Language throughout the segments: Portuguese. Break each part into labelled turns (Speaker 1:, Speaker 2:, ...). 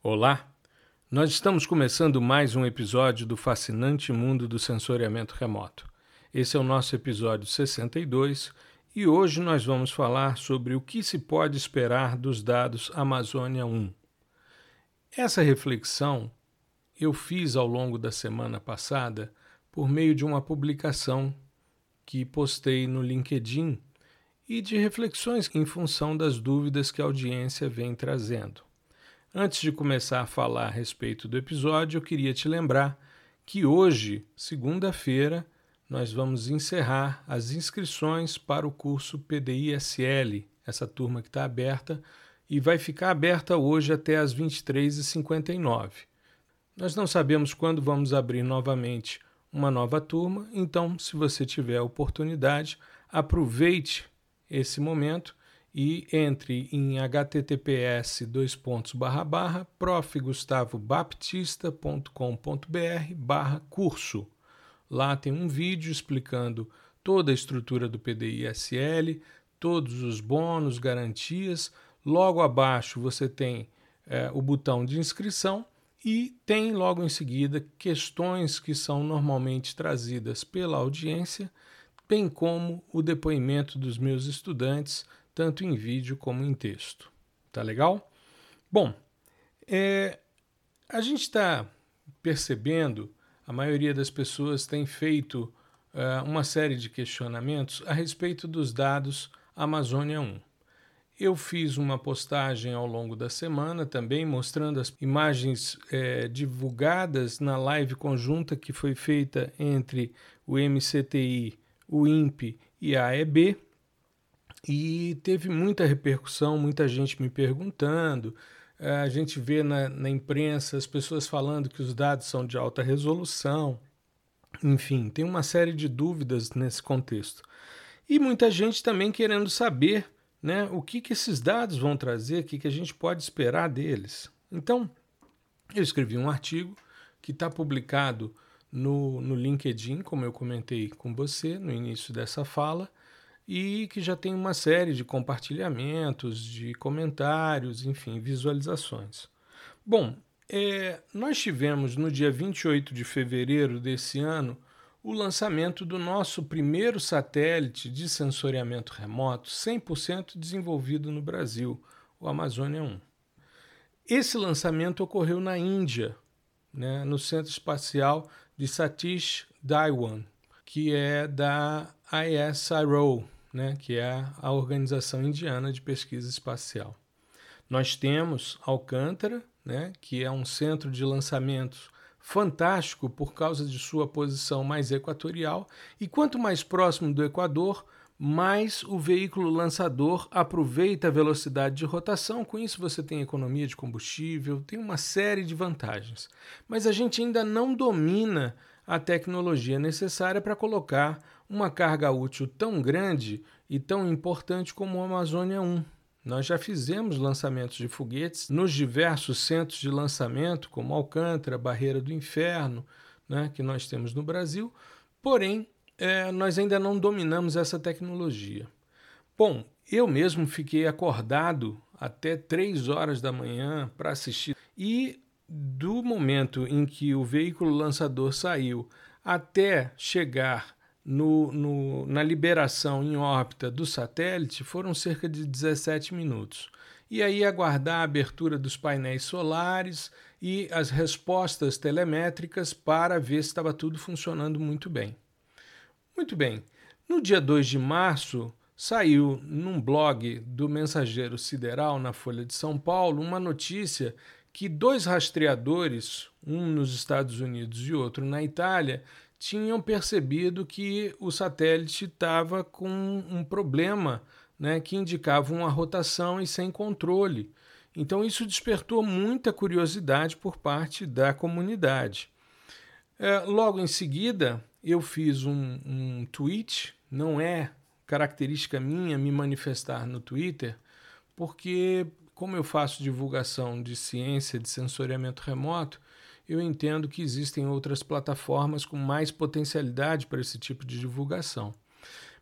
Speaker 1: Olá! Nós estamos começando mais um episódio do fascinante mundo do sensoriamento remoto. Esse é o nosso episódio 62 e hoje nós vamos falar sobre o que se pode esperar dos dados Amazônia 1. Essa reflexão eu fiz ao longo da semana passada por meio de uma publicação que postei no LinkedIn e de reflexões em função das dúvidas que a audiência vem trazendo. Antes de começar a falar a respeito do episódio, eu queria te lembrar que hoje, segunda-feira, nós vamos encerrar as inscrições para o curso PDI-SL, essa turma que está aberta, e vai ficar aberta hoje até às 23h59. Nós não sabemos quando vamos abrir novamente uma nova turma, então, se você tiver a oportunidade, aproveite esse momento e entre em https dois pontos barra barra profgustavobaptista.com.br barra curso. Lá tem um vídeo explicando toda a estrutura do PDI-SL, todos os bônus, garantias. Logo abaixo você tem é, o botão de inscrição e tem logo em seguida questões que são normalmente trazidas pela audiência, bem como o depoimento dos meus estudantes tanto em vídeo como em texto. Tá legal? Bom, é, a gente está percebendo, a maioria das pessoas tem feito uh, uma série de questionamentos a respeito dos dados Amazônia 1. Eu fiz uma postagem ao longo da semana também mostrando as imagens é, divulgadas na live conjunta que foi feita entre o MCTI, o INPE e a AEB e teve muita repercussão, muita gente me perguntando. Eh, a gente vê na, na imprensa as pessoas falando que os dados são de alta resolução. Enfim, tem uma série de dúvidas nesse contexto. E muita gente também querendo saber né, o que, que esses dados vão trazer, o que, que a gente pode esperar deles. Então, eu escrevi um artigo que está publicado no, no LinkedIn, como eu comentei com você no início dessa fala, e que já tem uma série de compartilhamentos, de comentários, enfim, visualizações. Bom, é, nós tivemos no dia 28 de fevereiro desse ano o lançamento do nosso primeiro satélite de sensoriamento remoto 100% desenvolvido no Brasil, o Amazônia 1. Esse lançamento ocorreu na Índia, né, no Centro Espacial de Satish Dhawan, que é da ISRO, né, que é a Organização Indiana de Pesquisa Espacial. Nós temos Alcântara, né, que é um centro de lançamentos fantástico por causa de sua posição mais equatorial, e quanto mais próximo do Equador, mais o veículo lançador aproveita a velocidade de rotação, com isso você tem economia de combustível, tem uma série de vantagens. Mas a gente ainda não domina a tecnologia necessária para colocar uma carga útil tão grande e tão importante como o Amazônia 1. Nós já fizemos lançamentos de foguetes nos diversos centros de lançamento, como Alcântara, Barreira do Inferno, né, que nós temos no Brasil, porém, é, nós ainda não dominamos essa tecnologia. Bom, eu mesmo fiquei acordado até três horas da manhã para assistir e do momento em que o veículo lançador saiu até chegar no, no, na liberação em órbita do satélite foram cerca de 17 minutos. E aí aguardar a abertura dos painéis solares e as respostas telemétricas para ver se estava tudo funcionando muito bem. Muito bem. No dia 2 de março, saiu num blog do Mensageiro Sideral, na Folha de São Paulo, uma notícia que dois rastreadores, um nos Estados Unidos e outro na Itália, tinham percebido que o satélite estava com um problema né, que indicava uma rotação e sem controle. Então, isso despertou muita curiosidade por parte da comunidade. É, logo em seguida, eu fiz um, um tweet, não é característica minha me manifestar no Twitter, porque como eu faço divulgação de ciência de sensoriamento remoto, eu entendo que existem outras plataformas com mais potencialidade para esse tipo de divulgação.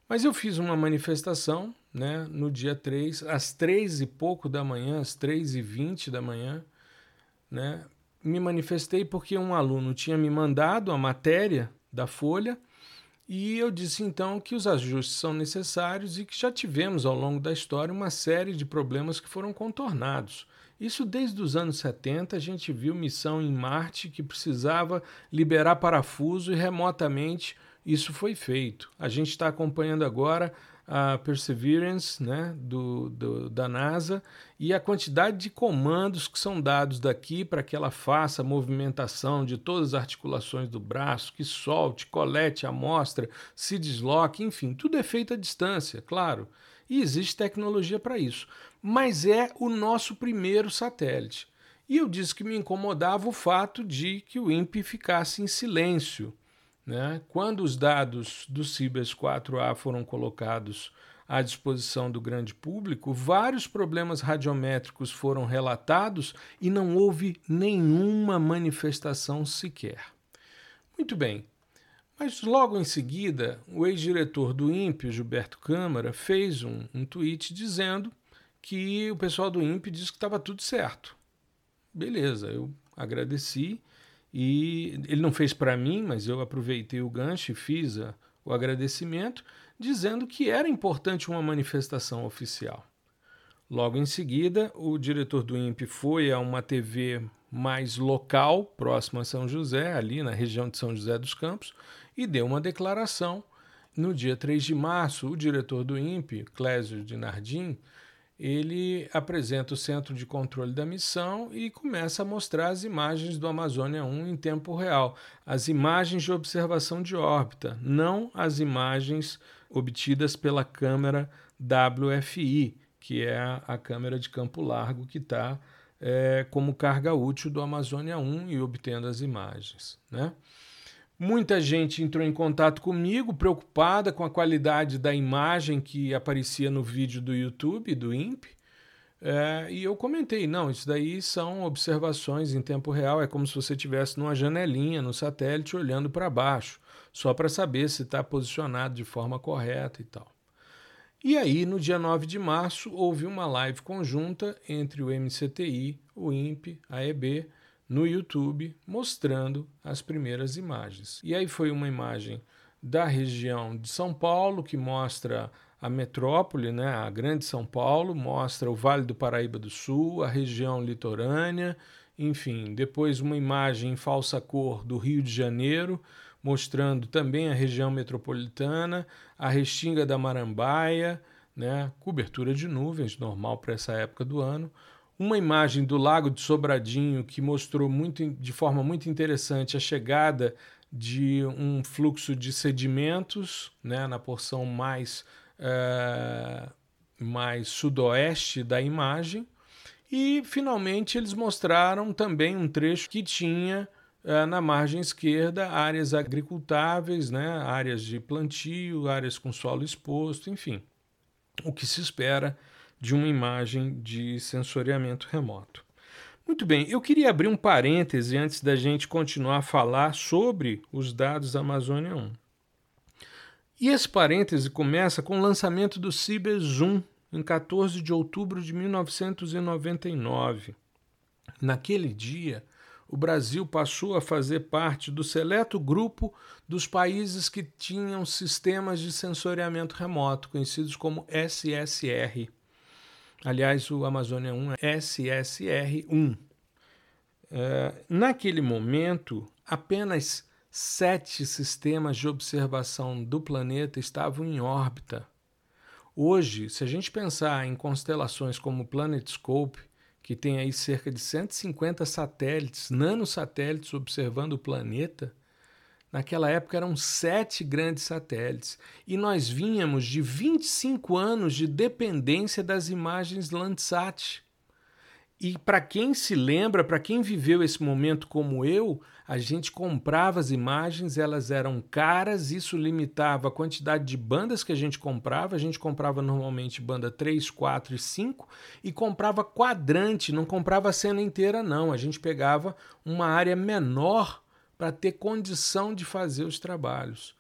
Speaker 1: Mas eu fiz uma manifestação né, no dia 3, às 3 e pouco da manhã, às 3 e 20 da manhã, né, me manifestei porque um aluno tinha me mandado a matéria da folha e eu disse então que os ajustes são necessários e que já tivemos ao longo da história uma série de problemas que foram contornados. Isso desde os anos 70 a gente viu missão em Marte que precisava liberar parafuso e remotamente isso foi feito. A gente está acompanhando agora a Perseverance né, do, do, da NASA e a quantidade de comandos que são dados daqui para que ela faça a movimentação de todas as articulações do braço, que solte, colete a amostra, se desloque, enfim, tudo é feito à distância, claro. E existe tecnologia para isso. Mas é o nosso primeiro satélite. E eu disse que me incomodava o fato de que o INPE ficasse em silêncio né? Quando os dados do Cibers 4A foram colocados à disposição do grande público, vários problemas radiométricos foram relatados e não houve nenhuma manifestação sequer. Muito bem, mas logo em seguida, o ex-diretor do INPE, Gilberto Câmara, fez um, um tweet dizendo que o pessoal do INPE disse que estava tudo certo. Beleza, eu agradeci e ele não fez para mim, mas eu aproveitei o gancho e fiz a, o agradecimento, dizendo que era importante uma manifestação oficial. Logo em seguida, o diretor do INPE foi a uma TV mais local, próxima a São José, ali na região de São José dos Campos, e deu uma declaração. No dia 3 de março, o diretor do INPE, Clésio de Nardim, ele apresenta o centro de controle da missão e começa a mostrar as imagens do Amazônia 1 em tempo real, as imagens de observação de órbita, não as imagens obtidas pela câmera WFI, que é a, câmera de campo largo que está é, como carga útil do Amazônia 1 e obtendo as imagens. Né? Muita gente entrou em contato comigo, preocupada com a qualidade da imagem que aparecia no vídeo do YouTube, do INPE. É, e eu comentei: não, isso daí são observações em tempo real, é como se você estivesse numa janelinha no satélite olhando para baixo, só para saber se está posicionado de forma correta e tal. E aí, no dia 9 de março, houve uma live conjunta entre o MCTI, o INPE, a EB no YouTube mostrando as primeiras imagens. E aí foi uma imagem da região de São Paulo que mostra a metrópole, né, a Grande São Paulo, mostra o Vale do Paraíba do Sul, a região litorânea, enfim, depois uma imagem em falsa cor do Rio de Janeiro, mostrando também a região metropolitana, a Restinga da Marambaia, né, cobertura de nuvens, normal para essa época do ano, uma imagem do Lago de Sobradinho que mostrou muito, de forma muito interessante a chegada de um fluxo de sedimentos né, na porção mais, é, mais sudoeste da imagem. E, finalmente, eles mostraram também um trecho que tinha é, na margem esquerda áreas agricultáveis, né, áreas de plantio, áreas com solo exposto, enfim, o que se espera de uma imagem de sensoriamento remoto. Muito bem, eu queria abrir um parêntese antes da gente continuar a falar sobre os dados Amazônia 1. E esse parêntese começa com o lançamento do CiberZoom em 14 de outubro de 1999. Naquele dia, o Brasil passou a fazer parte do seleto grupo dos países que tinham sistemas de sensoriamento remoto, conhecidos como SSR. Aliás, o Amazônia 1 é SSR1. É, naquele momento, apenas sete sistemas de observação do planeta estavam em órbita. Hoje, se a gente pensar em constelações como o Planetscope, que tem aí cerca de 150 satélites, nanosatélites observando o planeta, Naquela época eram sete grandes satélites e nós vínhamos de 25 anos de dependência das imagens Landsat. E para quem se lembra, para quem viveu esse momento como eu, a gente comprava as imagens, elas eram caras, isso limitava a quantidade de bandas que a gente comprava. A gente comprava normalmente banda 3, 4 e 5 e comprava quadrante, não comprava a cena inteira, não. A gente pegava uma área menor para ter condição de fazer os trabalhos.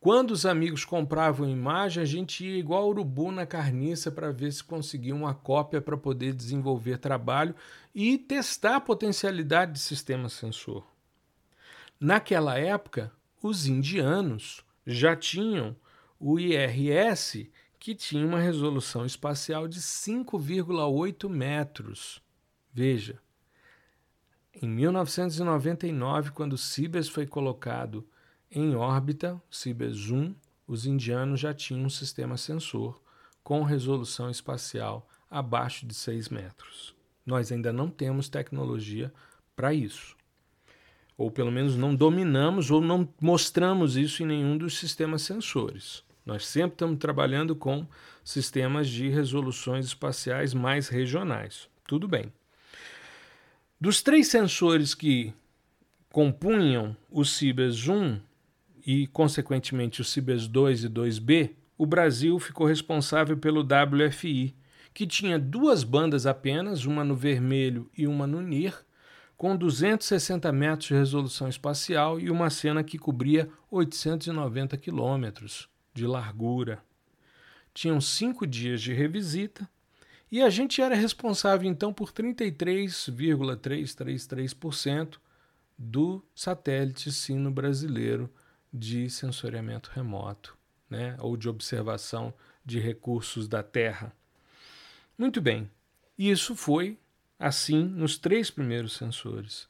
Speaker 1: Quando os amigos compravam imagem, a gente ia igual urubu na carniça para ver se conseguia uma cópia para poder desenvolver trabalho e testar a potencialidade de sistema sensor. Naquela época, os indianos já tinham o IRS, que tinha uma resolução espacial de 5,8 metros. Veja, em 1999, quando o Cibers foi colocado em órbita, o Cibers 1, os indianos já tinham um sistema sensor com resolução espacial abaixo de 6 metros. Nós ainda não temos tecnologia para isso. Ou pelo menos não dominamos ou não mostramos isso em nenhum dos sistemas sensores. Nós sempre estamos trabalhando com sistemas de resoluções espaciais mais regionais. Tudo bem. Dos três sensores que compunham o Cibers 1 e, consequentemente, o Cibers 2 e 2B, o Brasil ficou responsável pelo WFI, que tinha duas bandas apenas, uma no vermelho e uma no NIR, com 260 metros de resolução espacial e uma cena que cobria 890 quilômetros de largura. Tinham cinco dias de revisita e a gente era responsável então por 33,333% do satélite sino brasileiro de sensoriamento remoto, né, ou de observação de recursos da Terra. Muito bem, isso foi assim nos três primeiros sensores.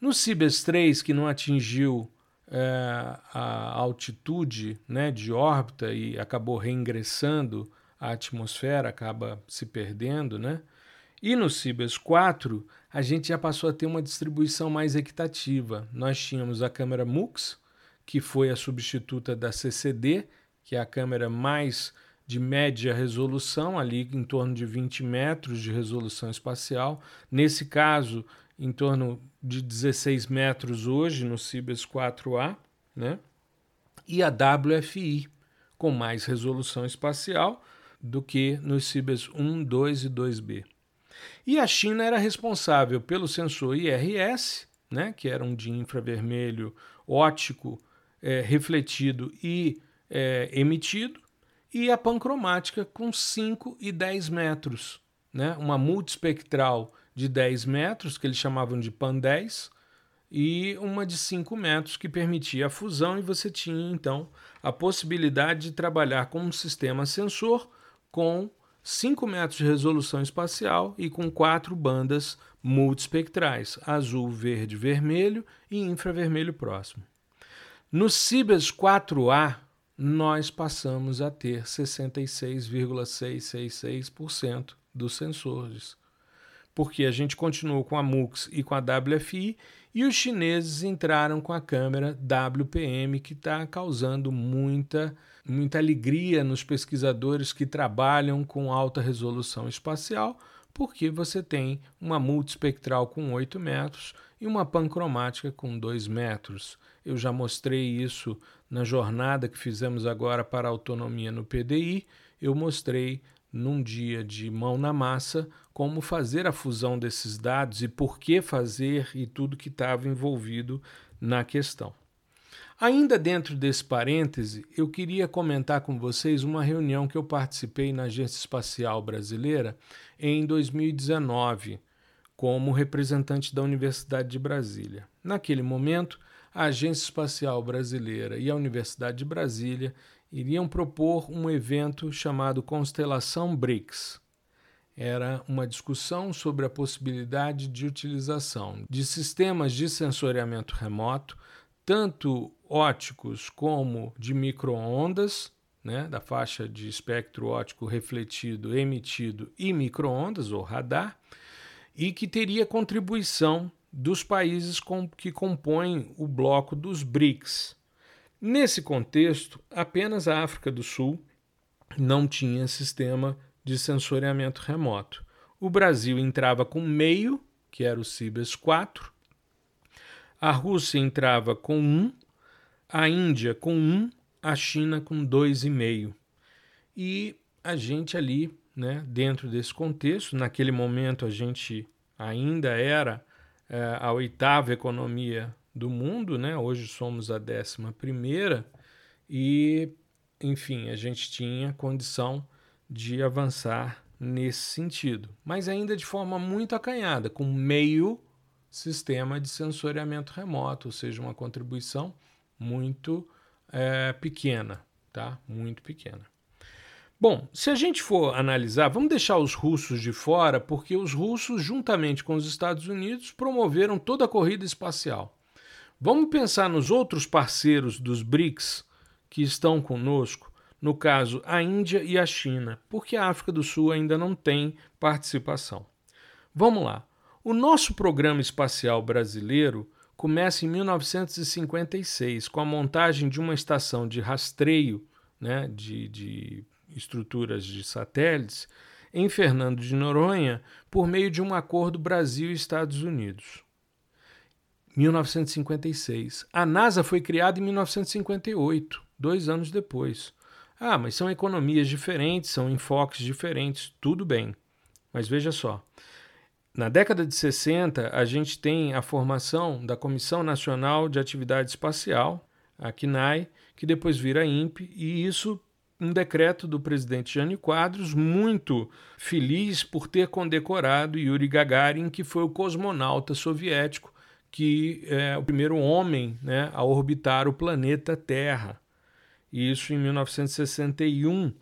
Speaker 1: No Cibers 3, que não atingiu é, a altitude né, de órbita e acabou reingressando a atmosfera acaba se perdendo, né? E no Cibers 4, a gente já passou a ter uma distribuição mais equitativa. Nós tínhamos a câmera MUX, que foi a substituta da CCD, que é a câmera mais de média resolução, ali em torno de 20 metros de resolução espacial. Nesse caso, em torno de 16 metros hoje no Cibers 4A, né? E a WFI, com mais resolução espacial, do que nos Cibers 1, 2 e 2B. E a China era responsável pelo sensor IRS, né, que era um de infravermelho óptico é, refletido e é, emitido, e a pancromática com 5 e 10 metros, né, uma multispectral de 10 metros, que eles chamavam de PAN-10, e uma de 5 metros que permitia a fusão, e você tinha então a possibilidade de trabalhar com um sistema sensor com 5 metros de resolução espacial e com quatro bandas multispectrais, azul, verde, vermelho e infravermelho próximo. No Cibers 4A, nós passamos a ter 66,666% dos sensores, porque a gente continuou com a MUX e com a WFI e os chineses entraram com a câmera WPM, que está causando muita, muita alegria nos pesquisadores que trabalham com alta resolução espacial, porque você tem uma multispectral com 8 metros e uma pancromática com 2 metros. Eu já mostrei isso na jornada que fizemos agora para a autonomia no PDI. Eu mostrei num dia de mão na massa, como fazer a fusão desses dados e por que fazer e tudo que estava envolvido na questão. Ainda dentro desse parêntese, eu queria comentar com vocês uma reunião que eu participei na Agência Espacial Brasileira em 2019, como representante da Universidade de Brasília. Naquele momento, a Agência Espacial Brasileira e a Universidade de Brasília iriam propor um evento chamado Constelação BRICS. Era uma discussão sobre a possibilidade de utilização de sistemas de sensoriamento remoto, tanto óticos como de microondas, né, da faixa de espectro óptico refletido, emitido e microondas ou radar, e que teria contribuição dos países com, que compõem o bloco dos BRICS, Nesse contexto, apenas a África do Sul não tinha sistema de sensoriamento remoto. O Brasil entrava com meio, que era o Cibers 4, a Rússia entrava com 1, a Índia com 1, a China com 2,5. E a gente ali, né, dentro desse contexto, naquele momento a gente ainda era é, a oitava economia do mundo, né? Hoje somos a décima primeira e, enfim, a gente tinha condição de avançar nesse sentido, mas ainda de forma muito acanhada, com meio sistema de sensoriamento remoto, ou seja, uma contribuição muito é, pequena, tá? Muito pequena. Bom, se a gente for analisar, vamos deixar os russos de fora, porque os russos, juntamente com os Estados Unidos, promoveram toda a corrida espacial. Vamos pensar nos outros parceiros dos BRICS que estão conosco, no caso a Índia e a China, porque a África do Sul ainda não tem participação. Vamos lá. O nosso programa espacial brasileiro começa em 1956 com a montagem de uma estação de rastreio né, de, de estruturas de satélites em Fernando de Noronha por meio de um acordo Brasil e Estados Unidos. 1956. A NASA foi criada em 1958, dois anos depois. Ah, mas são economias diferentes, são enfoques diferentes, tudo bem. Mas veja só. Na década de 60, a gente tem a formação da Comissão Nacional de Atividade Espacial, a CNAE, que depois vira INPE, e isso um decreto do presidente Jânio Quadros, muito feliz por ter condecorado Yuri Gagarin, que foi o cosmonauta soviético, que é o primeiro homem né, a orbitar o planeta Terra. Isso em 1961.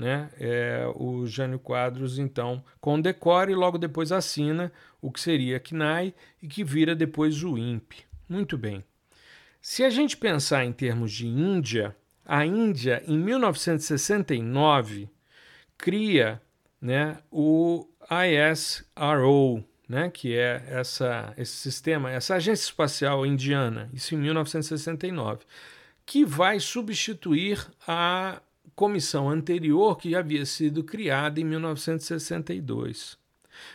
Speaker 1: Né, é, o Jânio Quadros, então, condecora e logo depois assina o que seria a CNAE e que vira depois o INPE. Muito bem. Se a gente pensar em termos de Índia, a Índia, em 1969, cria né, o ISRO, né, que é essa, esse sistema, essa agência espacial indiana, isso em 1969, que vai substituir a comissão anterior que havia sido criada em 1962.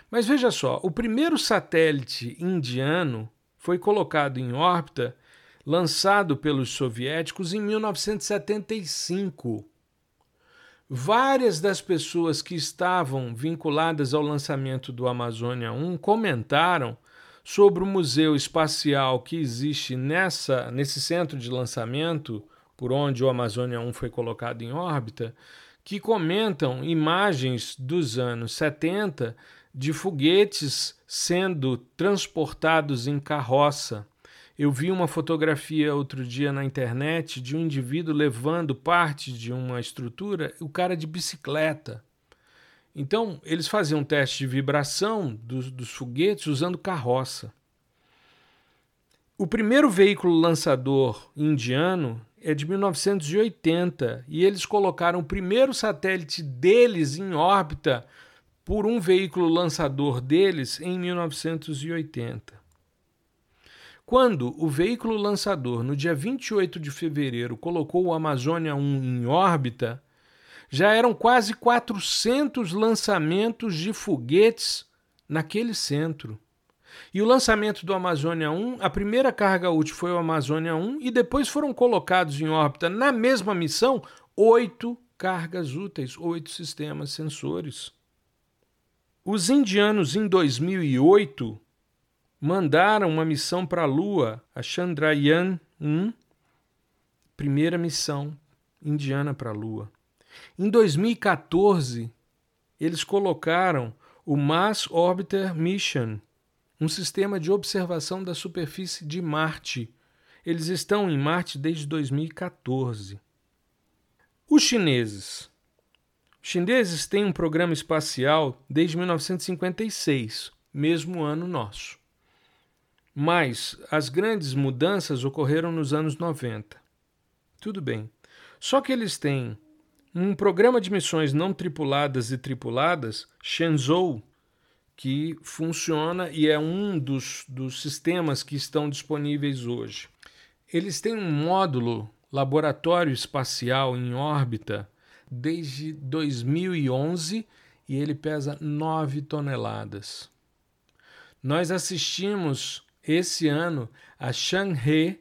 Speaker 1: Mas veja só, o primeiro satélite indiano foi colocado em órbita lançado pelos soviéticos em 1975. Várias das pessoas que estavam vinculadas ao lançamento do Amazônia 1 comentaram sobre o museu espacial que existe nessa, nesse centro de lançamento, por onde o Amazônia 1 foi colocado em órbita, que comentam imagens dos anos 70 de foguetes sendo transportados em carroça eu vi uma fotografia outro dia na internet de um indivíduo levando parte de uma estrutura, o cara de bicicleta. Então, eles faziam teste de vibração dos, dos foguetes usando carroça. O primeiro veículo lançador indiano é de 1980 e eles colocaram o primeiro satélite deles em órbita por um veículo lançador deles em 1980. Quando o veículo lançador, no dia 28 de fevereiro, colocou o Amazônia 1 em órbita, já eram quase 400 lançamentos de foguetes naquele centro. E o lançamento do Amazônia 1, a primeira carga útil foi o Amazônia 1 e depois foram colocados em órbita na mesma missão oito cargas úteis, oito sistemas sensores. Os indianos em 2008 mandaram uma missão para a Lua, a Chandrayaan 1, primeira missão indiana para a Lua. Em 2014, eles colocaram o Mars Orbiter Mission, um sistema de observação da superfície de Marte. Eles estão em Marte desde 2014. Os chineses. Os chineses têm um programa espacial desde 1956, mesmo ano nosso. Mas as grandes mudanças ocorreram nos anos 90. Tudo bem. Só que eles têm um programa de missões não tripuladas e tripuladas, Shenzhou, que funciona e é um dos, dos sistemas que estão disponíveis hoje. Eles têm um módulo laboratório espacial em órbita desde 2011 e ele pesa 9 toneladas. Nós assistimos esse ano a Chang'e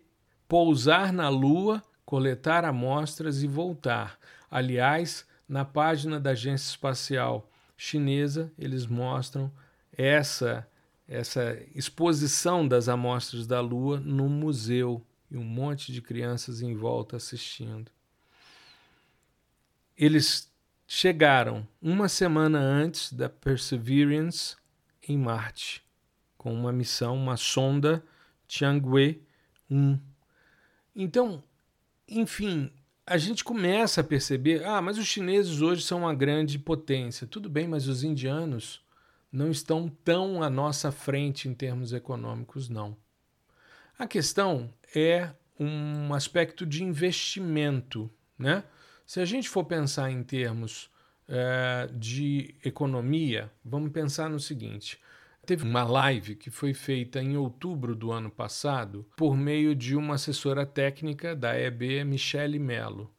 Speaker 1: pousar na Lua, coletar amostras e voltar. Aliás, na página da Agência Espacial Chinesa, eles mostram essa essa exposição das amostras da Lua no museu e um monte de crianças em volta assistindo. eles chegaram uma semana antes da Perseverance em Marte, com uma missão, uma sonda Tiangui 1. Então, enfim, a gente começa a perceber, ah, mas os chineses hoje são uma grande potência. Tudo bem, mas os indianos não estão tão à nossa frente em termos econômicos, não. A questão é um aspecto de investimento, né? Se a gente for pensar em termos é, de economia, vamos pensar no seguinte: Teve uma live que foi feita em outubro do ano passado por meio de uma assessora técnica da EB, Michele Mello.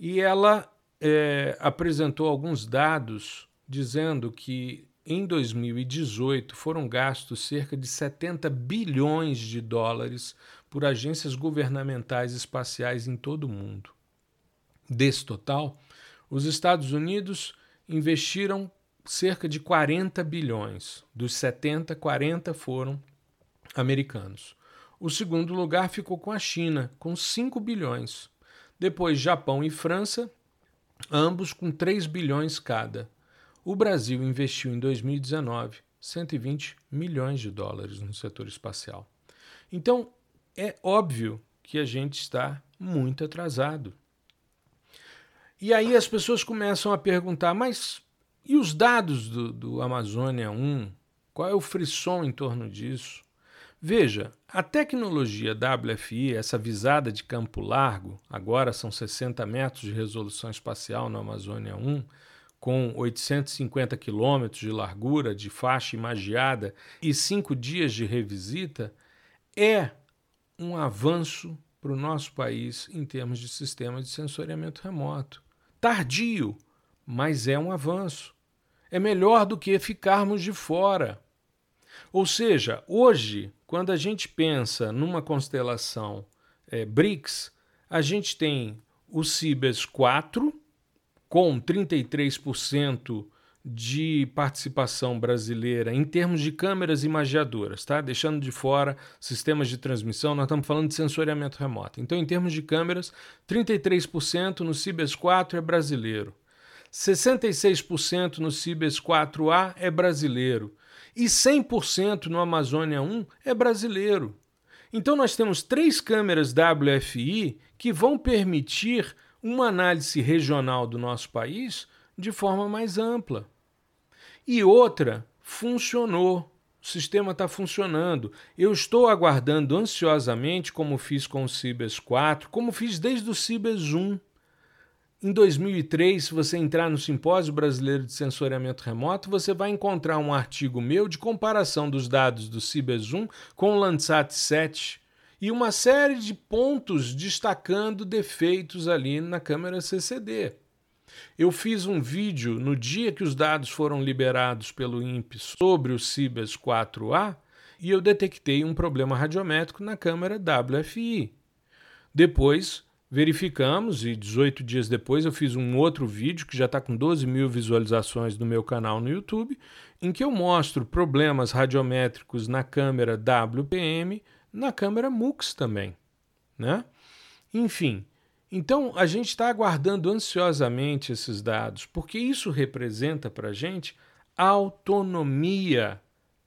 Speaker 1: E ela é, apresentou alguns dados dizendo que em 2018 foram gastos cerca de 70 bilhões de dólares por agências governamentais espaciais em todo o mundo. Desse total, os Estados Unidos investiram cerca de 40 bilhões. Dos 70, 40 foram americanos. O segundo lugar ficou com a China, com 5 bilhões. Depois, Japão e França, ambos com 3 bilhões cada. O Brasil investiu em 2019 120 milhões de dólares no setor espacial. Então, é óbvio que a gente está muito atrasado. E aí as pessoas começam a perguntar: mas e os dados do, do Amazônia 1? Qual é o frisson em torno disso? Veja, a tecnologia WFI, essa visada de campo largo, agora são 60 metros de resolução espacial no Amazônia 1, com 850 quilômetros de largura, de faixa imagiada e cinco dias de revisita, é um avanço para o nosso país em termos de sistema de sensoriamento remoto. Tardio, mas é um avanço. É melhor do que ficarmos de fora. Ou seja, hoje, quando a gente pensa numa constelação é, BRICS, a gente tem o Cibers 4, com 33% de participação brasileira em termos de câmeras imagiadoras, tá? Deixando de fora sistemas de transmissão, nós estamos falando de sensoriamento remoto. Então, em termos de câmeras, 33% no Cibers 4 é brasileiro. 66% no Cibers 4A é brasileiro e 100% no Amazônia 1 é brasileiro. Então nós temos três câmeras WFI que vão permitir uma análise regional do nosso país de forma mais ampla. E outra funcionou. O sistema está funcionando. Eu estou aguardando ansiosamente, como fiz com o Cibers 4, como fiz desde o Cibers 1 em 2003, se você entrar no Simpósio Brasileiro de Sensoriamento Remoto, você vai encontrar um artigo meu de comparação dos dados do CIBES-1 com o Landsat 7 e uma série de pontos destacando defeitos ali na câmera CCD. Eu fiz um vídeo no dia que os dados foram liberados pelo INPE sobre o CIBES 4A e eu detectei um problema radiométrico na câmera WFI. Depois, verificamos e 18 dias depois eu fiz um outro vídeo que já está com 12 mil visualizações no meu canal no YouTube, em que eu mostro problemas radiométricos na câmera WPM, na câmera MUX também, né? Enfim, então a gente está aguardando ansiosamente esses dados, porque isso representa para a gente autonomia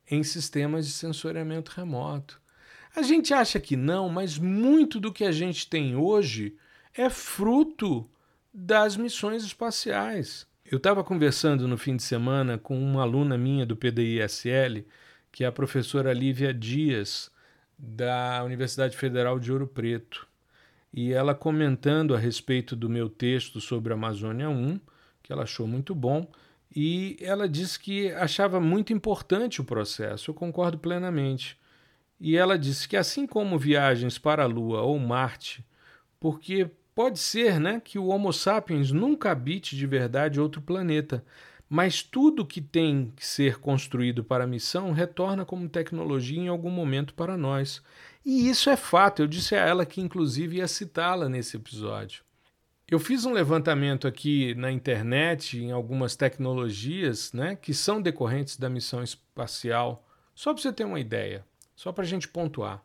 Speaker 1: em sistemas de sensoriamento remoto. A gente acha que não, mas muito do que a gente tem hoje é fruto das missões espaciais. Eu estava conversando no fim de semana com uma aluna minha do PDISL, que é a professora Lívia Dias, da Universidade Federal de Ouro Preto. E ela comentando a respeito do meu texto sobre a Amazônia 1, que ela achou muito bom, e ela disse que achava muito importante o processo. Eu concordo plenamente. E ela disse que, assim como viagens para a Lua ou Marte, porque pode ser né, que o Homo sapiens nunca habite de verdade outro planeta, mas tudo que tem que ser construído para a missão retorna como tecnologia em algum momento para nós. E isso é fato, eu disse a ela que inclusive ia citá-la nesse episódio. Eu fiz um levantamento aqui na internet em algumas tecnologias né, que são decorrentes da missão espacial, só para você ter uma ideia. Só para a gente pontuar.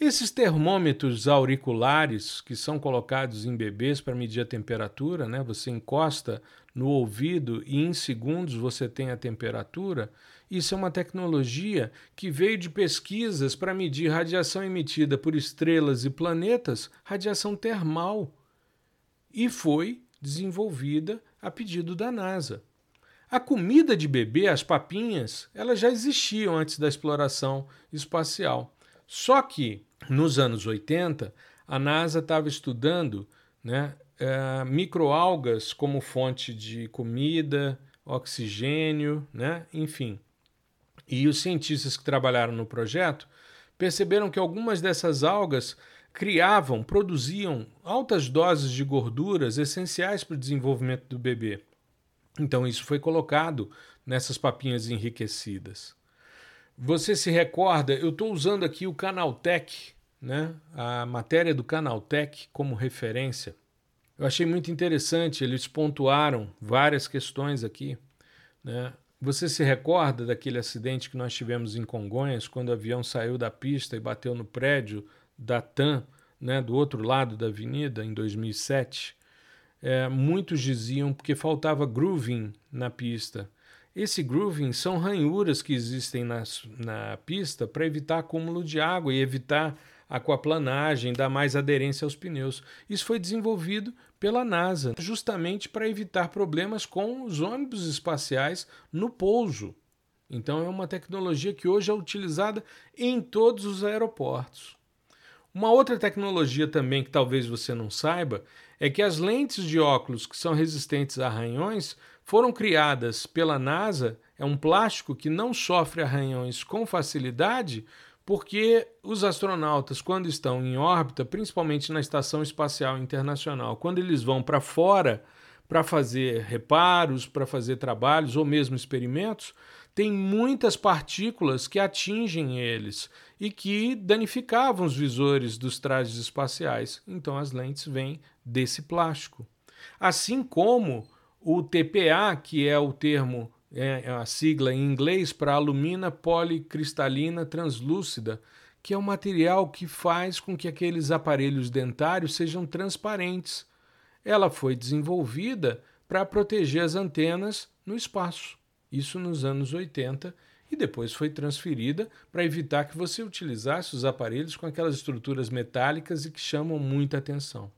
Speaker 1: Esses termômetros auriculares que são colocados em bebês para medir a temperatura, né? Você encosta no ouvido e em segundos você tem a temperatura. Isso é uma tecnologia que veio de pesquisas para medir radiação emitida por estrelas e planetas, radiação termal, e foi desenvolvida a pedido da NASA. A comida de bebê, as papinhas, elas já existiam antes da exploração espacial. Só que nos anos 80, a NASA estava estudando né, é, microalgas como fonte de comida, oxigênio, né, enfim. E os cientistas que trabalharam no projeto perceberam que algumas dessas algas criavam, produziam altas doses de gorduras essenciais para o desenvolvimento do bebê. Então, isso foi colocado nessas papinhas enriquecidas. Você se recorda, eu estou usando aqui o Canaltech, né, a matéria do Canaltech como referência. Eu achei muito interessante, eles pontuaram várias questões aqui. Né? Você se recorda daquele acidente que nós tivemos em Congonhas, quando o avião saiu da pista e bateu no prédio da TAM, né, do outro lado da avenida, em 2007? É, muitos diziam porque faltava grooving na pista. Esse grooving são ranhuras que existem na, na pista para evitar acúmulo de água e evitar aquaplanagem, dar mais aderência aos pneus. Isso foi desenvolvido pela NASA, justamente para evitar problemas com os ônibus espaciais no pouso. Então é uma tecnologia que hoje é utilizada em todos os aeroportos. Uma outra tecnologia também que talvez você não saiba é que as lentes de óculos que são resistentes a arranhões foram criadas pela NASA. É um plástico que não sofre arranhões com facilidade, porque os astronautas, quando estão em órbita, principalmente na Estação Espacial Internacional, quando eles vão para fora para fazer reparos, para fazer trabalhos ou mesmo experimentos, tem muitas partículas que atingem eles e que danificavam os visores dos trajes espaciais. Então as lentes vêm desse plástico. Assim como o TPA, que é o termo, é, é a sigla em inglês para alumina policristalina translúcida, que é o material que faz com que aqueles aparelhos dentários sejam transparentes. Ela foi desenvolvida para proteger as antenas no espaço isso nos anos 80, e depois foi transferida para evitar que você utilizasse os aparelhos com aquelas estruturas metálicas e que chamam muita atenção.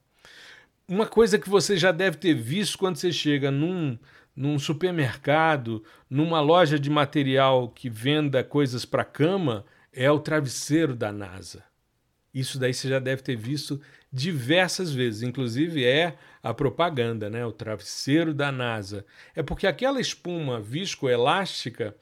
Speaker 1: Uma coisa que você já deve ter visto quando você chega num, num supermercado, numa loja de material que venda coisas para cama, é o travesseiro da NASA. Isso daí você já deve ter visto diversas vezes, inclusive é a propaganda, né? o travesseiro da NASA. É porque aquela espuma viscoelástica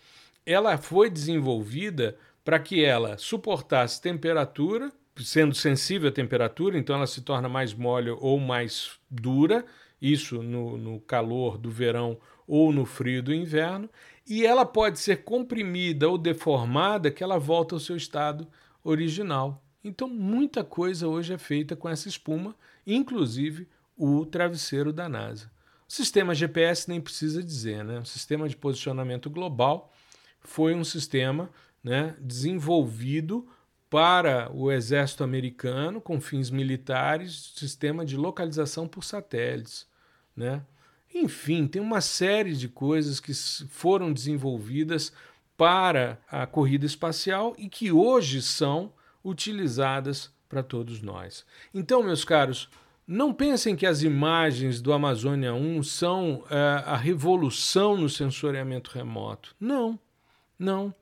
Speaker 1: ela foi desenvolvida para que ela suportasse temperatura, sendo sensível à temperatura, então ela se torna mais mole ou mais dura, isso no, no calor do verão ou no frio do inverno, e ela pode ser comprimida ou deformada que ela volta ao seu estado original. Então, muita coisa hoje é feita com essa espuma, inclusive o travesseiro da NASA. O sistema GPS nem precisa dizer, né? O sistema de posicionamento global foi um sistema né, desenvolvido para o exército americano com fins militares, sistema de localização por satélites, né? Enfim, tem uma série de coisas que foram desenvolvidas para a corrida espacial e que hoje são utilizadas para todos nós. Então, meus caros, não pensem que as imagens do Amazônia 1 são é, a revolução no sensoriamento remoto. Não, não.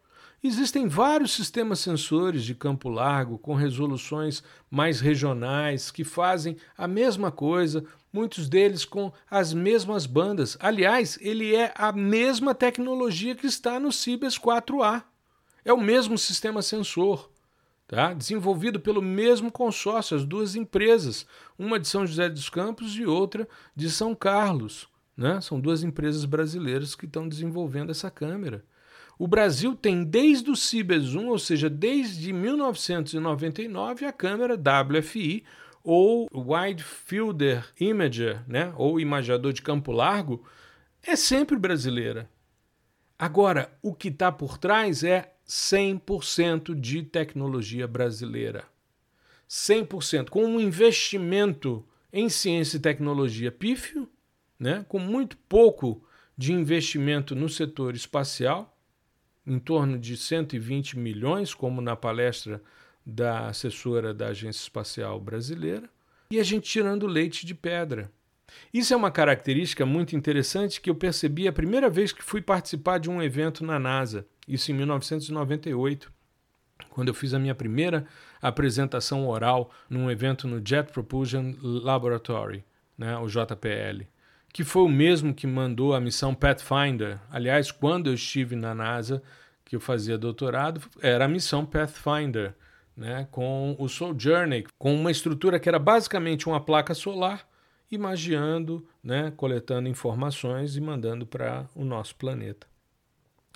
Speaker 1: Existem vários sistemas sensores de campo largo com resoluções mais regionais que fazem a mesma coisa, muitos deles com as mesmas bandas. Aliás, ele é a mesma tecnologia que está no Cibers 4A. É o mesmo sistema sensor tá? desenvolvido pelo mesmo consórcio, as duas empresas, uma de São José dos Campos e outra de São Carlos. Né? São duas empresas brasileiras que estão desenvolvendo essa câmera. O Brasil tem desde o Cibers 1, ou seja, desde 1999, a câmera WFI, ou Wide Fielder Imager, né? ou imagiador de campo largo, é sempre brasileira. Agora, o que está por trás é 100% de tecnologia brasileira. 100%, com um investimento em ciência e tecnologia pífio, né, com muito pouco de investimento no setor espacial, em torno de 120 milhões, como na palestra da assessora da Agência Espacial Brasileira, e a gente tirando leite de pedra. Isso é uma característica muito interessante que eu percebi a primeira vez que fui participar de um evento na NASA, isso em 1998, quando eu fiz a minha primeira apresentação oral num evento no Jet Propulsion Laboratory, né, o JPL, que foi o mesmo que mandou a missão Pathfinder. Aliás, quando eu estive na NASA, que eu fazia doutorado, era a missão Pathfinder, né, com o Sojourner, com uma estrutura que era basicamente uma placa solar, imagiando, né, coletando informações e mandando para o nosso planeta.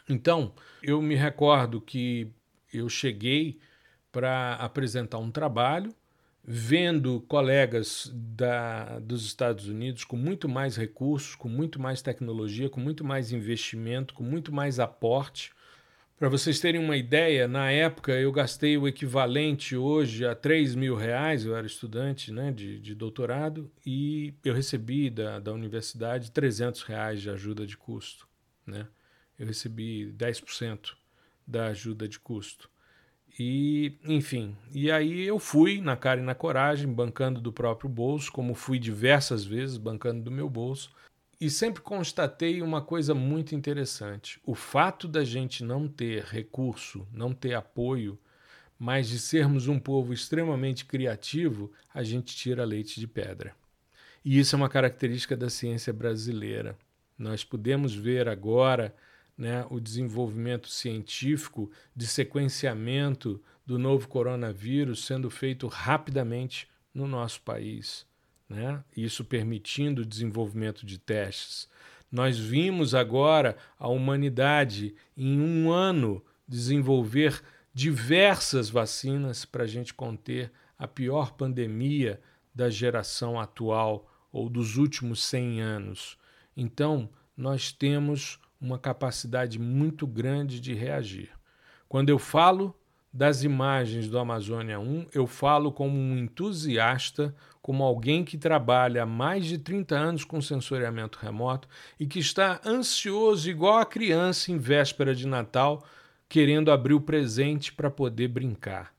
Speaker 1: Então, eu me recordo que eu cheguei para apresentar um trabalho, vendo colegas da, dos Estados Unidos com muito mais recursos, com muito mais tecnologia, com muito mais investimento, com muito mais aporte. Para vocês terem uma ideia, na época eu gastei o equivalente hoje a 3 mil reais, eu era estudante né, de, de doutorado, e eu recebi da, da universidade 300 reais de ajuda de custo. Né? Eu recebi 10% da ajuda de custo. E, enfim, e aí eu fui na cara e na coragem, bancando do próprio bolso, como fui diversas vezes, bancando do meu bolso, e sempre constatei uma coisa muito interessante. O fato da gente não ter recurso, não ter apoio, mas de sermos um povo extremamente criativo, a gente tira leite de pedra. E isso é uma característica da ciência brasileira. Nós podemos ver agora né, o desenvolvimento científico de sequenciamento do novo coronavírus sendo feito rapidamente no nosso país, né? isso permitindo o desenvolvimento de testes. Nós vimos agora a humanidade, em um ano, desenvolver diversas vacinas para a gente conter a pior pandemia da geração atual ou dos últimos 100 anos. Então, nós temos uma capacidade muito grande de reagir. Quando eu falo das imagens do Amazônia 1, eu falo como um entusiasta, como alguém que trabalha há mais de 30 anos com sensoriamento remoto e que está ansioso, igual a criança em véspera de Natal, querendo abrir o presente para poder brincar.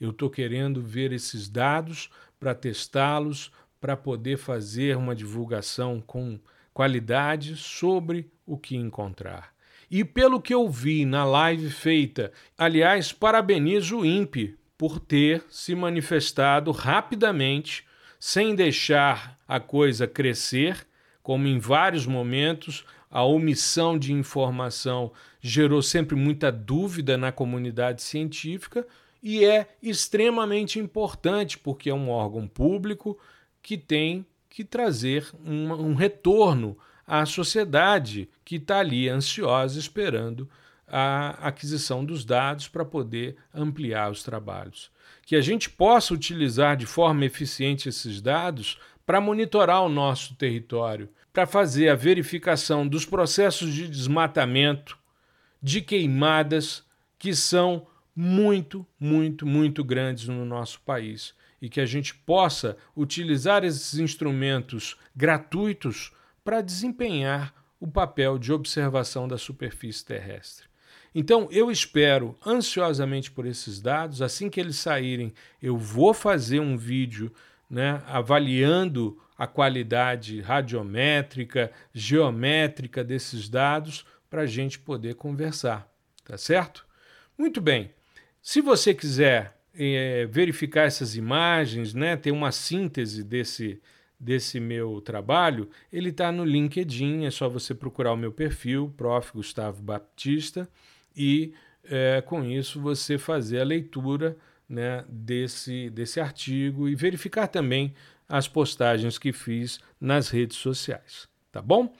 Speaker 1: Eu estou querendo ver esses dados para testá-los, para poder fazer uma divulgação com qualidade sobre o que encontrar. E pelo que eu vi na live feita, aliás, parabenizo o INPE por ter se manifestado rapidamente, sem deixar a coisa crescer, como em vários momentos a omissão de informação gerou sempre muita dúvida na comunidade científica e é extremamente importante porque é um órgão público que tem que trazer um, um retorno à sociedade que está ali ansiosa esperando a aquisição dos dados para poder ampliar os trabalhos. Que a gente possa utilizar de forma eficiente esses dados para monitorar o nosso território, para fazer a verificação dos processos de desmatamento, de queimadas que são muito, muito, muito grandes no nosso país e que a gente possa utilizar esses instrumentos gratuitos para desempenhar o papel de observação da superfície terrestre. Então, eu espero ansiosamente por esses dados. Assim que eles saírem, eu vou fazer um vídeo né, avaliando a qualidade radiométrica, geométrica desses dados para a gente poder conversar. Tá certo? Muito bem. Se você quiser é, verificar essas imagens, né, ter uma síntese desse, desse meu trabalho, ele está no LinkedIn, é só você procurar o meu perfil, Prof. Gustavo Baptista, e é, com isso você fazer a leitura né, desse, desse artigo e verificar também as postagens que fiz nas redes sociais. Tá bom?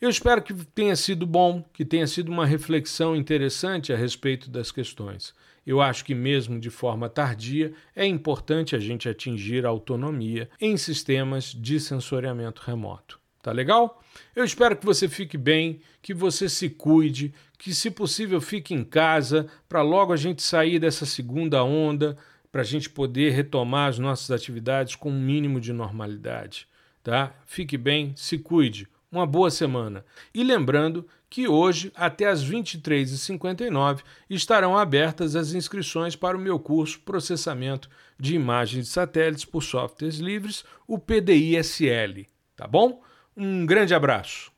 Speaker 1: Eu espero que tenha sido bom, que tenha sido uma reflexão interessante a respeito das questões. Eu acho que, mesmo de forma tardia, é importante a gente atingir a autonomia em sistemas de sensoriamento remoto. Tá legal? Eu espero que você fique bem, que você se cuide, que, se possível, fique em casa para logo a gente sair dessa segunda onda, para a gente poder retomar as nossas atividades com um mínimo de normalidade. Tá? Fique bem, se cuide. Uma boa semana. E lembrando que hoje, até às 23h59, estarão abertas as inscrições para o meu curso Processamento de Imagens de Satélites por Softwares Livres, o PDI-SL. Tá bom? Um grande abraço.